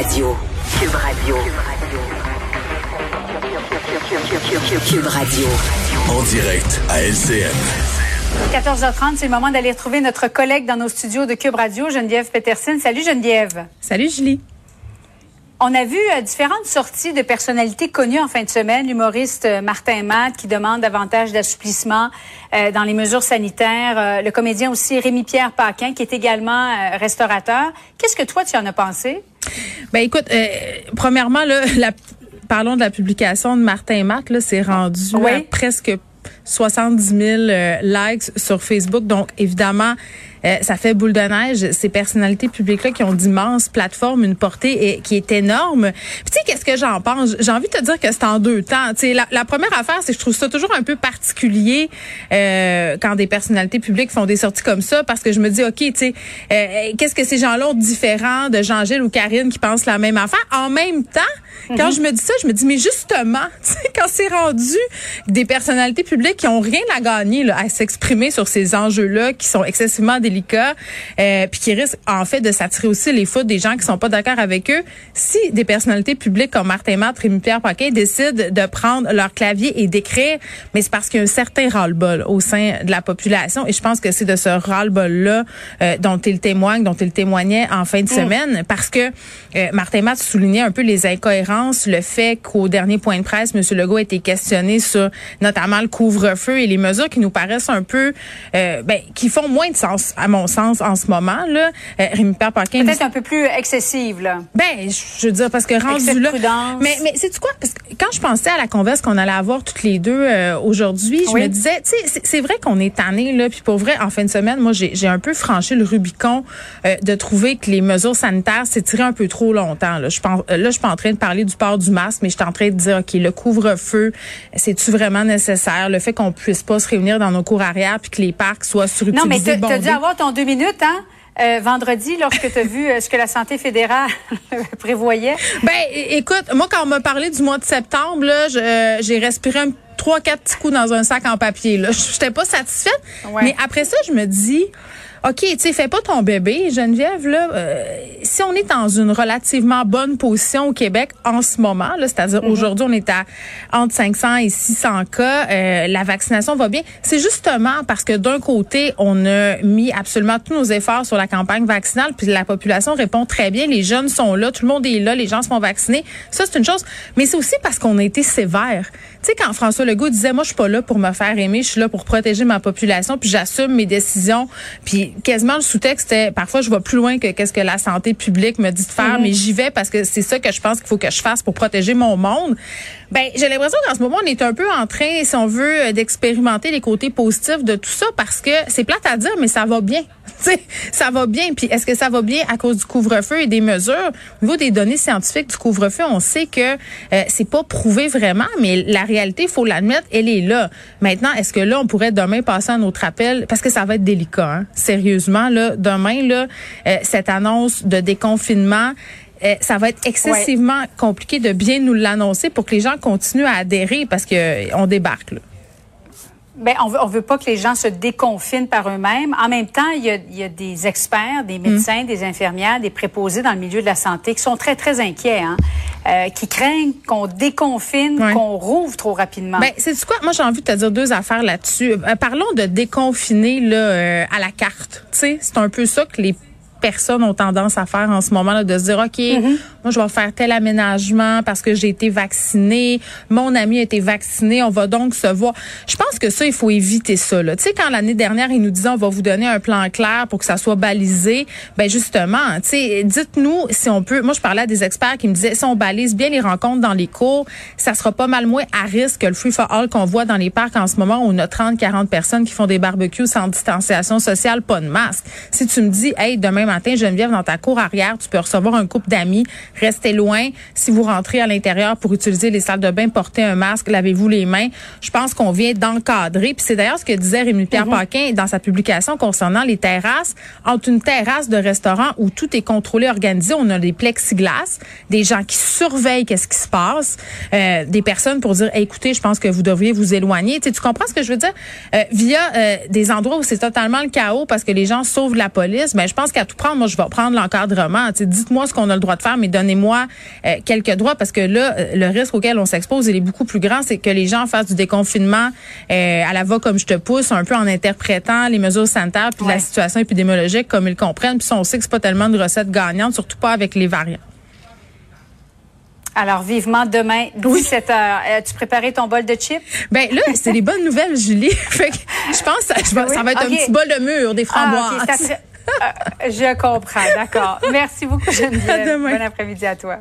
Radio. Cube Radio. Cube Radio. En direct à LCN. 14h30, c'est le moment d'aller retrouver notre collègue dans nos studios de Cube Radio, Geneviève Peterson. Salut Geneviève. Salut Julie. On a vu euh, différentes sorties de personnalités connues en fin de semaine. L'humoriste euh, Martin Matt qui demande davantage d'assouplissement euh, dans les mesures sanitaires. le comédien aussi Rémi-Pierre Paquin qui est également restaurateur. Qu'est-ce que toi tu en as pensé? Ben écoute, premièrement, là, la, parlons de la publication de Martin Matt. Là, c'est rendu presque 70 000 likes sur Facebook. Donc, évidemment, euh, ça fait boule de neige. Ces personnalités publiques-là qui ont d'immenses plateformes, une portée et, qui est énorme. Puis tu sais, qu'est-ce que j'en pense? J'ai envie de te dire que c'est en deux temps. Tu sais, la, la, première affaire, c'est que je trouve ça toujours un peu particulier euh, quand des personnalités publiques font des sorties comme ça, parce que je me dis, OK, tu sais, euh, qu'est-ce que ces gens-là ont de différent de Jean-Gilles ou Karine qui pensent la même affaire? En même temps, quand mhm. je me dis ça, je me dis, mais justement, tu sais, quand c'est rendu des personnalités publiques qui ont rien à gagner là, à s'exprimer sur ces enjeux-là, qui sont excessivement délicats, euh, puis qui risquent en fait de s'attirer aussi les foudres des gens qui sont pas d'accord avec eux. Si des personnalités publiques comme Martin Matt, Rémi Pierre Paquet décident de prendre leur clavier et d'écrire, mais c'est parce qu'il y a un certain ras-le-bol au sein de la population, et je pense que c'est de ce ras-le-bol-là euh, dont il témoigne, dont il témoignait en fin de mm. semaine, parce que euh, Martin Matt soulignait un peu les incohérences, le fait qu'au dernier point de presse, M. Legault a été questionné sur notamment le couvre-feu et les mesures qui nous paraissent un peu, euh, ben, qui font moins de sens à mon sens en ce moment. Là, euh, Rémi Paquin. Peut-être un peu plus excessive là. Ben, je veux dire parce que rendu là. Mais mais c'est quoi? Parce que quand je pensais à la converse qu'on allait avoir toutes les deux euh, aujourd'hui, je me disais, tu sais, c'est vrai qu'on est tanné là, puis pour vrai, en fin de semaine, moi j'ai un peu franchi le Rubicon euh, de trouver que les mesures sanitaires s'étiraient un peu trop longtemps. Là, je pense, là, je suis pas en train de parler du port du masque, mais je suis en train de dire, ok, le couvre-feu, c'est-tu vraiment nécessaire? Le fait qu'on puisse pas se réunir dans nos cours arrière puis que les parcs soient surutilisés. Non, mais tu as dû avoir ton deux minutes, hein? Euh, vendredi, lorsque tu as vu euh, ce que la santé fédérale prévoyait? Ben, écoute, moi, quand on m'a parlé du mois de septembre, euh, j'ai respiré un trois, quatre petits coups dans un sac en papier. Là, j'étais pas satisfaite. Mais après ça, je me dis, OK, tu sais, fais pas ton bébé, Geneviève, là. Euh, si on est dans une relativement bonne position au Québec en ce moment, là, c'est-à-dire mhm. aujourd'hui, on est à entre 500 et 600 cas, euh, la vaccination va bien. C'est justement parce que d'un côté, on a mis absolument tous nos efforts sur la campagne vaccinale, puis la population répond très bien. Les jeunes sont là, tout le monde est là, les gens se font vacciner. Ça, c'est une chose. Mais c'est aussi parce qu'on a été sévère. Tu sais, quand François Legault disait, moi, je suis pas là pour me faire aimer, je suis là pour protéger ma population, puis j'assume mes décisions, puis quasiment le sous-texte parfois je vais plus loin que qu'est-ce que la santé publique me dit de faire, mhm. mais j'y vais parce que c'est ça que je pense qu'il faut que je fasse pour protéger mon monde. Ben, j'ai l'impression qu'en ce moment on est un peu en train, si on veut, d'expérimenter les côtés positifs de tout ça parce que c'est plate à dire, mais ça va bien. ça va bien. Puis est-ce que ça va bien à cause du couvre-feu et des mesures? Au niveau des données scientifiques du couvre-feu, on sait que euh, c'est pas prouvé vraiment, mais la réalité, il faut l'admettre, elle est là. Maintenant, est-ce que là, on pourrait demain passer à un autre appel? Parce que ça va être délicat, hein? sérieusement. Là, demain, là, euh, cette annonce de déconfinement, euh, ça va être excessivement compliqué de bien nous l'annoncer pour que les gens continuent à adhérer parce que on débarque. Là. Ben, on veut, on veut pas que les gens se déconfinent par eux-mêmes. En même temps, il y a, il y a des experts, des médecins, des infirmières, des préposés dans le milieu de la santé qui sont très, très inquiets, hein, euh, qui craignent qu'on déconfine, qu'on rouvre trop rapidement. Ben, c'est quoi? Moi, j'ai envie de te dire deux affaires là-dessus. Euh, parlons de déconfiner là, euh, à la carte. Tu sais, c'est un peu ça que les personnes ont tendance à faire en ce moment là de se dire OK, mm-hmm. Je vais faire tel aménagement parce que j'ai été vacciné, mon ami a été vacciné, on va donc se voir. Je pense que ça il faut éviter ça là. Tu sais quand l'année dernière ils nous disaient on va vous donner un plan clair pour que ça soit balisé, ben justement, tu sais dites-nous si on peut moi je parlais à des experts qui me disaient si on balise bien les rencontres dans les cours, ça sera pas mal moins à risque que le free for all qu'on voit dans les parcs en ce moment où on a 30 40 personnes qui font des barbecues sans distanciation sociale, pas de masque. Si tu me dis hey demain matin, Geneviève, dans ta cour arrière, tu peux recevoir un couple d'amis. Restez loin. Si vous rentrez à l'intérieur pour utiliser les salles de bain, portez un masque, lavez-vous les mains. Je pense qu'on vient d'encadrer. Puis c'est d'ailleurs ce que disait Rémi-Pierre mhm. Paquin dans sa publication concernant les terrasses. Entre une terrasse de restaurant où tout est contrôlé, organisé, on a des plexiglas, des gens qui surveillent qu'est-ce qui se passe, euh, des personnes pour dire, écoutez, je pense que vous devriez vous éloigner. Tu, sais, tu comprends ce que je veux dire? Euh, via euh, des endroits où c'est totalement le chaos parce que les gens sauvent la police, mais ben, je pense qu'à tout prendre? Moi, je vais prendre l'encadrement. Dites-moi ce qu'on a le droit de faire, mais donnez-moi euh, quelques droits parce que là, euh, le risque auquel on s'expose, il est beaucoup plus grand. C'est que les gens fassent du déconfinement euh, à la va comme je te pousse, un peu en interprétant les mesures sanitaires puis la situation épidémiologique comme ils comprennent. Puis on sait que c'est pas tellement de recettes gagnantes, surtout pas avec les variants. Alors, vivement demain, 17 heures. As-tu préparé ton bol de chips? Ben là, c'est des bonnes nouvelles, Julie. fait que je pense que ça, va être un petit bol de mur, des framboises. Ah, je comprends, d'accord. Merci beaucoup, Geneviève. Bon après-midi à toi.